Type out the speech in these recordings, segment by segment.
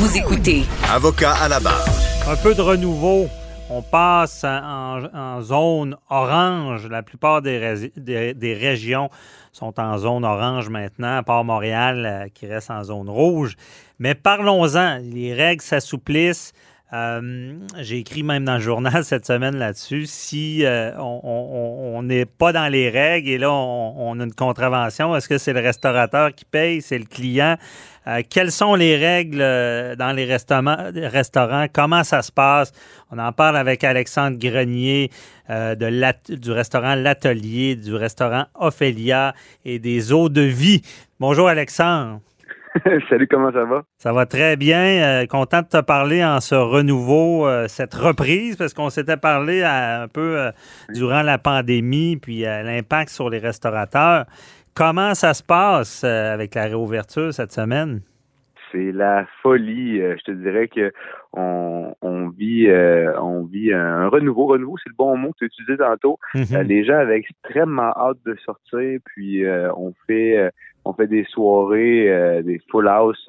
Vous écoutez Avocat à la barre. Un peu de renouveau. On passe en, en zone orange. La plupart des, rés- des- des régions sont en zone orange maintenant, à part Montréal euh, qui reste en zone rouge. Mais parlons-en. Les règles s'assouplissent. Euh, J'ai écrit même dans le journal cette semaine là-dessus. Si euh, on- n'est pas dans les règles et là on, a une contravention, est-ce que c'est le restaurateur qui paye, c'est le client? Euh, quelles sont les règles dans les restaurants? Comment ça se passe? On en parle avec Alexandre Grenier de du restaurant L'Atelier, du restaurant Ophélia et des eaux de vie. Bonjour Alexandre. Salut, comment ça va? Ça va très bien. Euh, content de te parler en ce renouveau, euh, cette reprise, parce qu'on s'était parlé à- un peu euh, durant la pandémie, puis euh, l'impact sur les restaurateurs. Comment ça se passe euh, avec la réouverture cette semaine? C'est la folie. Euh, je te dirais que on, on vit euh, on vit un renouveau. Renouveau, c'est le bon mot que tu utilisé tantôt. Euh, les gens avaient extrêmement hâte de sortir, puis euh, on fait euh, on fait des soirées, euh, des full house,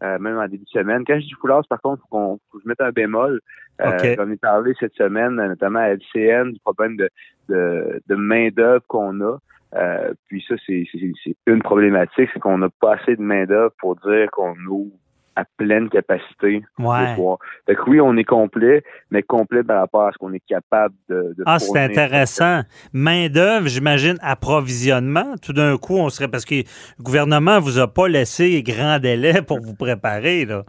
même en début de semaine. Quand je dis full house, par contre, faut qu'on faut que je mette un bémol. Euh, OK. J'en ai parlé cette semaine, notamment à LCN, du problème de, de, de main-d'œuvre qu'on a. Euh, puis ça, c'est une problématique, c'est qu'on n'a pas assez de main-d'œuvre pour dire qu'on ouvre à pleine capacité Ouais. Fait que oui, on est complet, mais complet par rapport à ce qu'on est capable de, de Ah, c'est intéressant. Main-d'œuvre, j'imagine, approvisionnement. Tout d'un coup, on serait. Parce que le gouvernement vous a pas laissé grand délai pour vous préparer, là.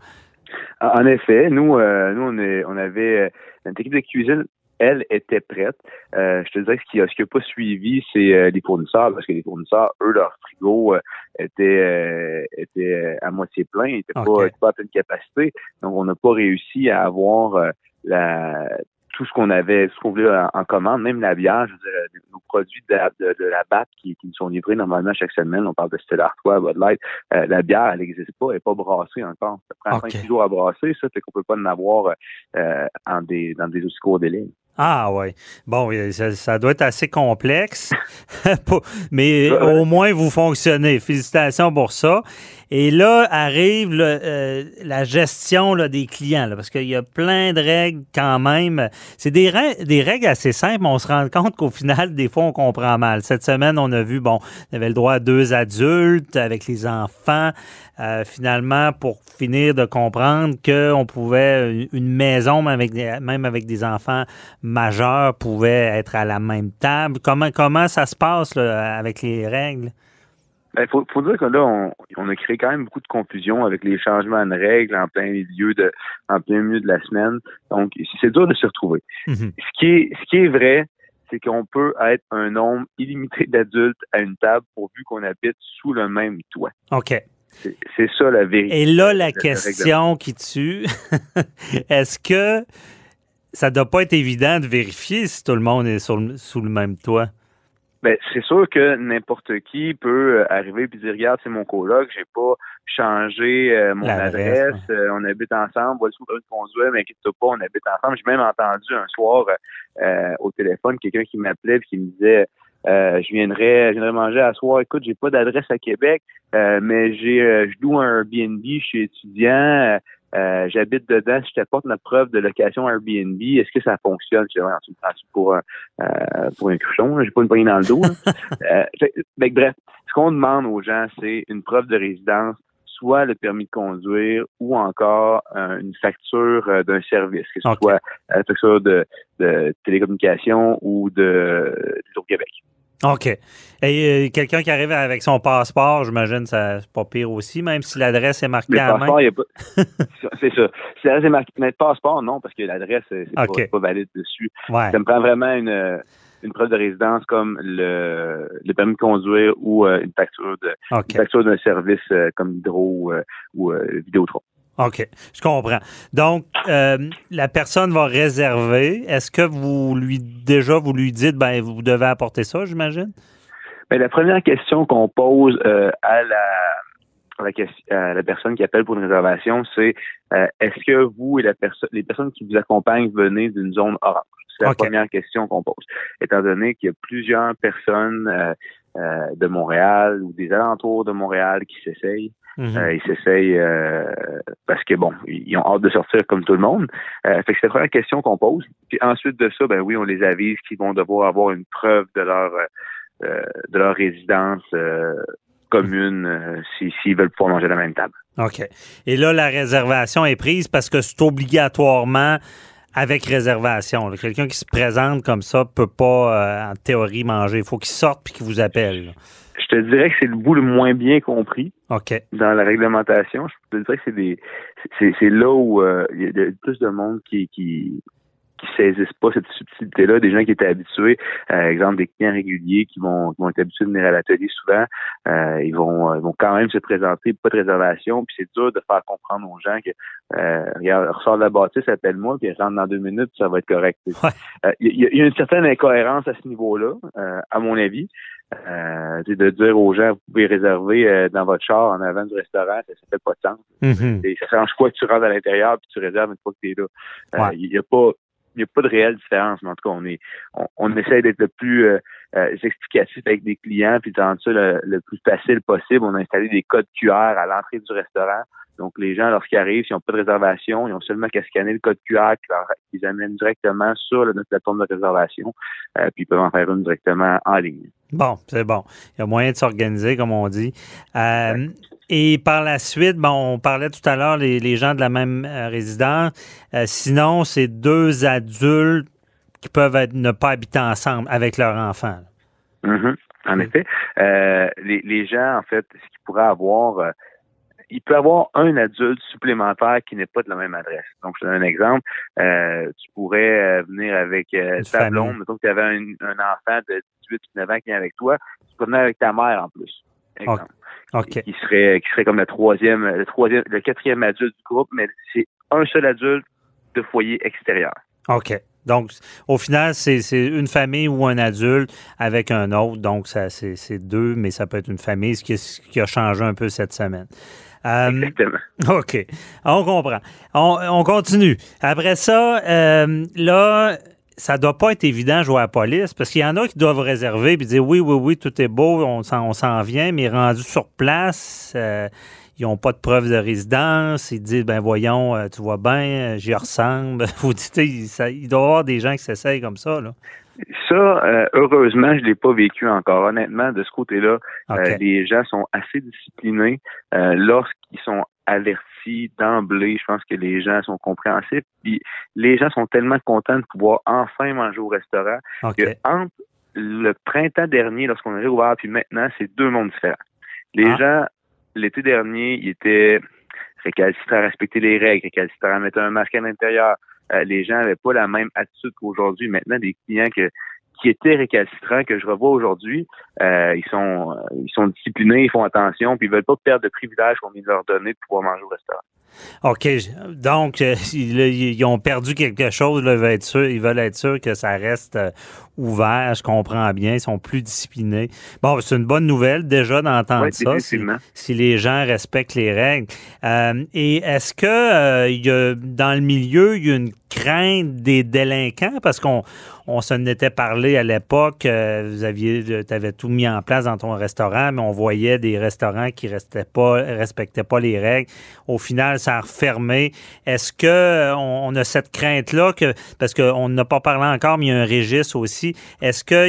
En effet, nous, euh, nous on, est, on avait euh, notre équipe de cuisine, elle était prête. Euh, je te dirais que ce qui a, ce qui a pas suivi, c'est euh, les fournisseurs, parce que les fournisseurs, eux, leur frigo euh, était, euh, était euh, à moitié plein, il était OK. pas, pas à pleine capacité. Donc, on n'a pas réussi à avoir euh, la tout ce qu'on avait, ce qu'on voulait en, en commande, même la bière, je veux dire, nos produits de, la- de, de la BAT qui, qui nous sont livrés normalement chaque semaine, on parle de Stella Artois, Bud Light, euh, la bière, elle n'existe pas, elle n'est pas brassée encore. Ça prend OK. 5 jours à brasser, ça fait qu'on peut pas en avoir euh, en des, dans des aussi courts délais. Ah, oui. Bon, euh, ça, ça doit être assez complexe. Mais au moins, vous fonctionnez. Félicitations pour ça. Et là arrive le, euh, la gestion là, des clients, là, parce qu'il y a plein de règles quand même. C'est des, des règles assez simples, mais on se rend compte qu'au final, des fois, on comprend mal. Cette semaine, on a vu, bon, on avait le droit à deux adultes avec les enfants. Euh, finalement, pour finir de comprendre qu'on pouvait, une- maison, même avec, des, même avec des enfants majeurs, pouvait être à la même table. Comment, comment ça se passe là, avec les règles? Il Ben, faut, faut dire que là, on, on a créé quand même beaucoup de confusion avec les changements de règles en plein milieu de, en plein milieu de la semaine. Donc, c'est dur de se retrouver. Mhm. Ce qui est, ce qui est vrai, c'est qu'on peut être un nombre illimité d'adultes à une table pourvu qu'on habite sous le même toit. OK. C'est ça la vérité. Et là, la question qui tue, est-ce que ça doit pas être évident de vérifier si tout le monde est sur le- sous le même toit? Ben, c'est sûr que n'importe qui peut euh, arriver et dire regarde, c'est mon coloc, j'ai pas changé euh, mon L'adresse, adresse, euh, on habite ensemble, le permis de conduire, mais inquiète-toi pas, on habite ensemble. J'ai même entendu un soir euh, au téléphone quelqu'un qui m'appelait et qui me disait euh, je viendrais, je viendrais manger à soir. Écoute, j'ai pas d'adresse à Québec, euh, mais j'ai, euh, je loue un Airbnb, je suis étudiant, euh, j'habite dedans. Si je t'apporte notre preuve de location Airbnb, est-ce que ça fonctionne? Je Ouais, tu me prends pour un, euh, pour un cruchon, là, j'ai pas une poignée dans le dos. là. Euh, fait- fait que bref, ce qu'on demande aux gens, c'est une preuve de résidence, soit le permis de conduire ou encore euh, une facture euh, d'un service, que ce soit euh, la facture de, de télécommunication ou de, du Québec. OK. Et euh, quelqu'un qui arrive avec son passeport, j'imagine ça c'est pas pire aussi, même si l'adresse est marquée à main. pas. c'est ça. Si l'adresse est marquée, mais le passeport, non, parce que l'adresse, c'est pas, valide dessus. Ouais. Ça me prend vraiment une, euh, une preuve de résidence comme le, le permis de conduire ou euh, une facture de OK. une facture d'un service euh, comme Hydro ou, Vidéotron. OK, je comprends. Donc, euh, la personne va réserver. Est-ce que vous lui, déjà, vous lui dites, ben, vous devez apporter ça, j'imagine? Ben, la première question qu'on pose euh, à, la, à, la, à, la, personne qui appelle pour une réservation, c'est euh, est-ce que vous et la personne, les personnes qui vous accompagnent venez d'une zone orange? C'est la première question qu'on pose. Étant donné qu'il y a plusieurs personnes de Montréal ou des alentours de Montréal qui s'essayent, Mhm. euh, ils s'essayent euh, parce que bon, ils ont hâte de sortir comme tout le monde. Euh, fait que c'est la première question qu'on pose. Puis ensuite de ça, ben oui, on les avise qu'ils vont devoir avoir une preuve de leur euh, de leur résidence euh, commune euh, si- s'ils veulent pouvoir manger à la même table. OK. Et là, la réservation est prise parce que c'est obligatoirement avec réservation. Quelqu'un qui se présente comme ça peut pas, euh, en théorie, manger. Il faut qu'il sorte puis qu'il vous appelle. là. Je te dirais que c'est le bout le moins bien compris OK. dans la réglementation. Je te dirais que c'est des c'est là où euh, il y a de- plus de monde qui qui saisissent pas cette subtilité-là, des gens qui étaient habitués, euh, exemple des clients réguliers qui vont, qui vont être habitués de venir à l'atelier souvent, euh, ils vont ils vont quand même se présenter, pas de réservation, puis c'est dur de faire comprendre aux gens que euh, regarde, ressort de la bâtisse, appelle-moi, puis rentre dans deux minutes, ça va être correct. Ouais. Euh, Il y, a- il y a une certaine incohérence à ce niveau-là, euh, à mon avis. Euh, c'est de dire aux gens, vous pouvez réserver euh, dans votre char en avant du restaurant, ça, ça fait pas de sens. Et ça change quoi que tu rentres à l'intérieur puis tu réserves une fois que tu es là. Euh, Ouais. Il n'y a pas il y a pas de réelle différence, mais en tout cas, on est on, on essaie d'être le plus euh, euh, explicatif avec des clients, puis de rendre ça le, plus facile possible. On a installé des codes QR à l'entrée du restaurant. Donc, les gens, lorsqu'ils arrivent, s'ils n'ont pas de réservation, ils ont seulement qu'à scanner le code QR qui leur- qui les amène directement sur notre plateforme de réservation, euh, puis ils peuvent en faire une directement en ligne. Bon, c'est bon. Il y a moyen de s'organiser, comme on dit. Euh, Et par la suite, bon, on parlait tout à l'heure les, les gens de la même euh, résidence. Euh, sinon, c'est deux adultes qui peuvent être- ne pas habiter ensemble avec leur enfant. Mhm. En Mm. effet, les, les gens, en fait, ce qu'ils pourraient avoir, il peut avoir un adulte supplémentaire qui n'est pas de la même adresse. Donc, je te donne un exemple. Euh, tu pourrais euh, venir avec euh, ta blonde, mettons que tu avais un, un enfant de 18-19 ans qui vient avec toi, tu peux venir avec ta mère en plus. exemple. OK. Qui serait qui serait comme le troisième, le troisième, le quatrième adulte du groupe, mais c'est un seul adulte de foyer extérieur. OK. Donc, au final, c'est une famille ou un adulte avec un autre. Donc, ça c'est deux, mais ça peut être une famille, ce qui, ce qui a changé un peu cette semaine. Euh, Exactement. OK. On comprend. On, on continue. Après ça, euh, là, ça doit pas être évident de jouer à la police parce qu'il y en a qui doivent réserver puis dire oui, oui, oui, tout est beau, on s'en, vient, mais rendus sur place, euh, ils n'ont pas de preuve de résidence. Ils disent, ben voyons, euh, tu vois bien, euh, j'y ressemble. Vous dites, il, doit y avoir des gens qui s'essayent comme ça. Là. Ça, euh, heureusement, je l'ai pas vécu encore. Honnêtement, de ce côté-là. Euh, les gens sont assez disciplinés euh, lorsqu'ils sont avertis d'emblée. Je pense que les gens sont compréhensifs. Puis les gens sont tellement contents de pouvoir enfin manger au restaurant que entre le printemps dernier, lorsqu'on a réouvert, puis maintenant, c'est deux mondes différents. Les Ah. gens, l'été dernier, ils étaient récalcitrants à respecter les règles, récalcitrants à mettre un masque à l'intérieur. Euh, les gens n'avaient pas la même attitude qu'aujourd'hui. Maintenant, des clients qui étaient récalcitrants que je revois aujourd'hui, euh, ils sont euh, ils sont disciplinés, ils font attention, puis ils veulent pas perdre de privilèges qu'on vient de leur donner de pouvoir manger au restaurant. OK. Donc, ils, ont perdu quelque chose. Veulent être ils veulent être sûrs que ça reste euh, ouvert. Je comprends bien. Ils sont plus disciplinés. Bon, c'est une bonne nouvelle déjà d'entendre Oui, ça. Si, les gens respectent les règles. Euh, et est-ce que euh, y a, dans le milieu, il y a une crainte des délinquants? Parce qu'on on s'en était parlé à l'époque. euh, vous aviez, tu avais tout mis en place dans ton restaurant, mais on voyait des restaurants qui restaient pas, respectaient pas les règles. Au final, ça a refermé. Est-ce que on, on a cette crainte-là que, parce qu'on n'a pas parlé encore, mais il y a un registre aussi. Est-ce que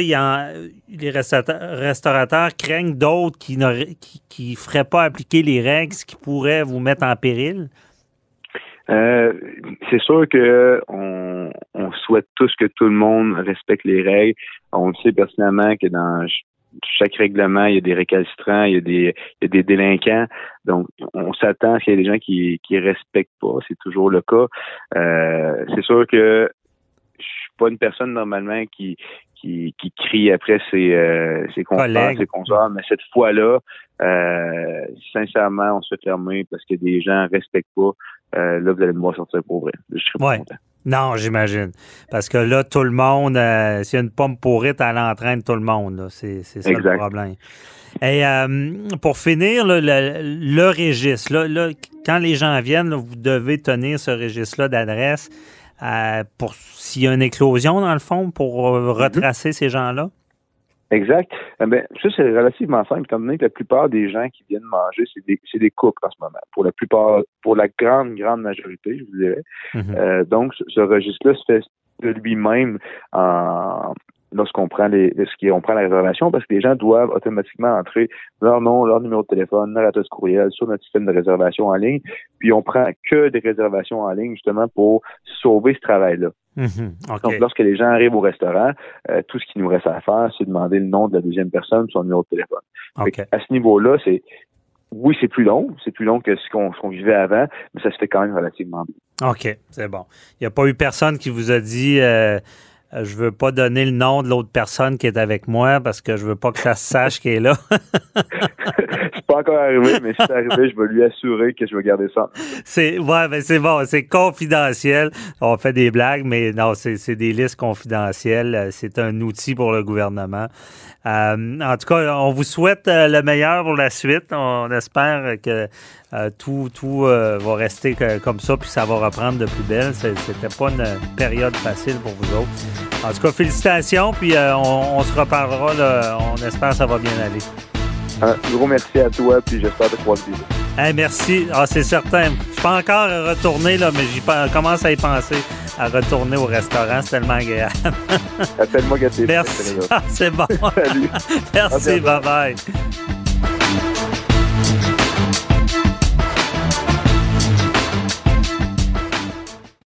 les restaurateurs, craignent d'autres qui ne qui, qui feraient pas appliquer les règles, ce qui pourrait vous mettre en péril? Euh, c'est sûr que on, on souhaite tous que tout le monde respecte les règles. On le sait personnellement que dans ch- chaque règlement, il y a des récalcitrants, il y a des, délinquants. Donc, on s'attend à ce qu'il y ait des gens qui qui respectent pas. C'est toujours le cas. Euh, c'est sûr que suis pas une personne normalement qui qui, qui crie après ses, euh, ses confrères, ses consorts, mais cette fois-là, euh, sincèrement, on se fait fermer parce que des gens respectent pas. euh, là, vous allez me voir sortir pour vrai. Je Ouais. content. Non, j'imagine. Parce que là, tout le monde, euh, s'il y a une pomme pourrite, elle entraîne tout le monde. C'est ça le Exact. problème. Et euh, pour finir, là, le, le registre, là, là, quand les gens viennent, vous devez tenir ce registre-là d'adresse pour s'il y a une éclosion, dans le fond, pour euh, retracer ces gens-là? Exact. Eh ben, ça, c'est relativement simple, étant donné que la plupart des gens qui viennent manger, c'est des, c'est des couples en ce moment. Pour la plupart, pour la grande, grande majorité, je vous dirais. Mhm. Euh, donc, ce, ce registre-là se fait de lui-même en lorsqu'on prend les lorsqu'on prend la réservation parce que les gens doivent automatiquement entrer leur nom, leur numéro de téléphone, leur adresse courriel sur notre système de réservation en ligne. Puis on prend que des réservations en ligne justement pour sauver ce travail-là. Mhm. Donc, lorsque les gens arrivent au restaurant, euh, tout ce qu'il nous reste à faire, c'est demander le nom de la deuxième personne, son numéro de téléphone. À ce niveau-là, c'est oui, c'est plus long, c'est plus long que ce qu'on qu'on vivait avant, mais ça se fait quand même relativement bien. OK, c'est bon. Il n'y a pas eu personne qui vous a dit euh, je veux pas donner le nom de l'autre personne qui est avec moi parce que je veux pas que ça se sache qu'elle est là. c'est pas encore arrivé, mais si c'est arrivé, je vais lui assurer que je vais garder ça. c'est ouais, ben c'est bon, c'est confidentiel. On fait des blagues, mais non, c'est des listes confidentielles. Euh, C'est un outil pour le gouvernement. Euh, en tout cas, on vous souhaite euh, le meilleur pour la suite. On espère que euh, tout, tout euh, va rester comme ça, puis ça va reprendre de plus belle. C'était pas une période facile pour vous autres. En tout cas, félicitations, puis euh, on, on se reparlera. là. On espère que ça va bien aller. Un gros merci à toi, puis j'espère te croiser. Hey, merci. Ah, c'est certain. Je suis pas encore retourné, là, mais j'y commence à y penser à retourner au restaurant. C'est tellement agréable. Appelle-moi Merci. Ah, c'est bon. Salut. Merci. bientôt. Bye bye.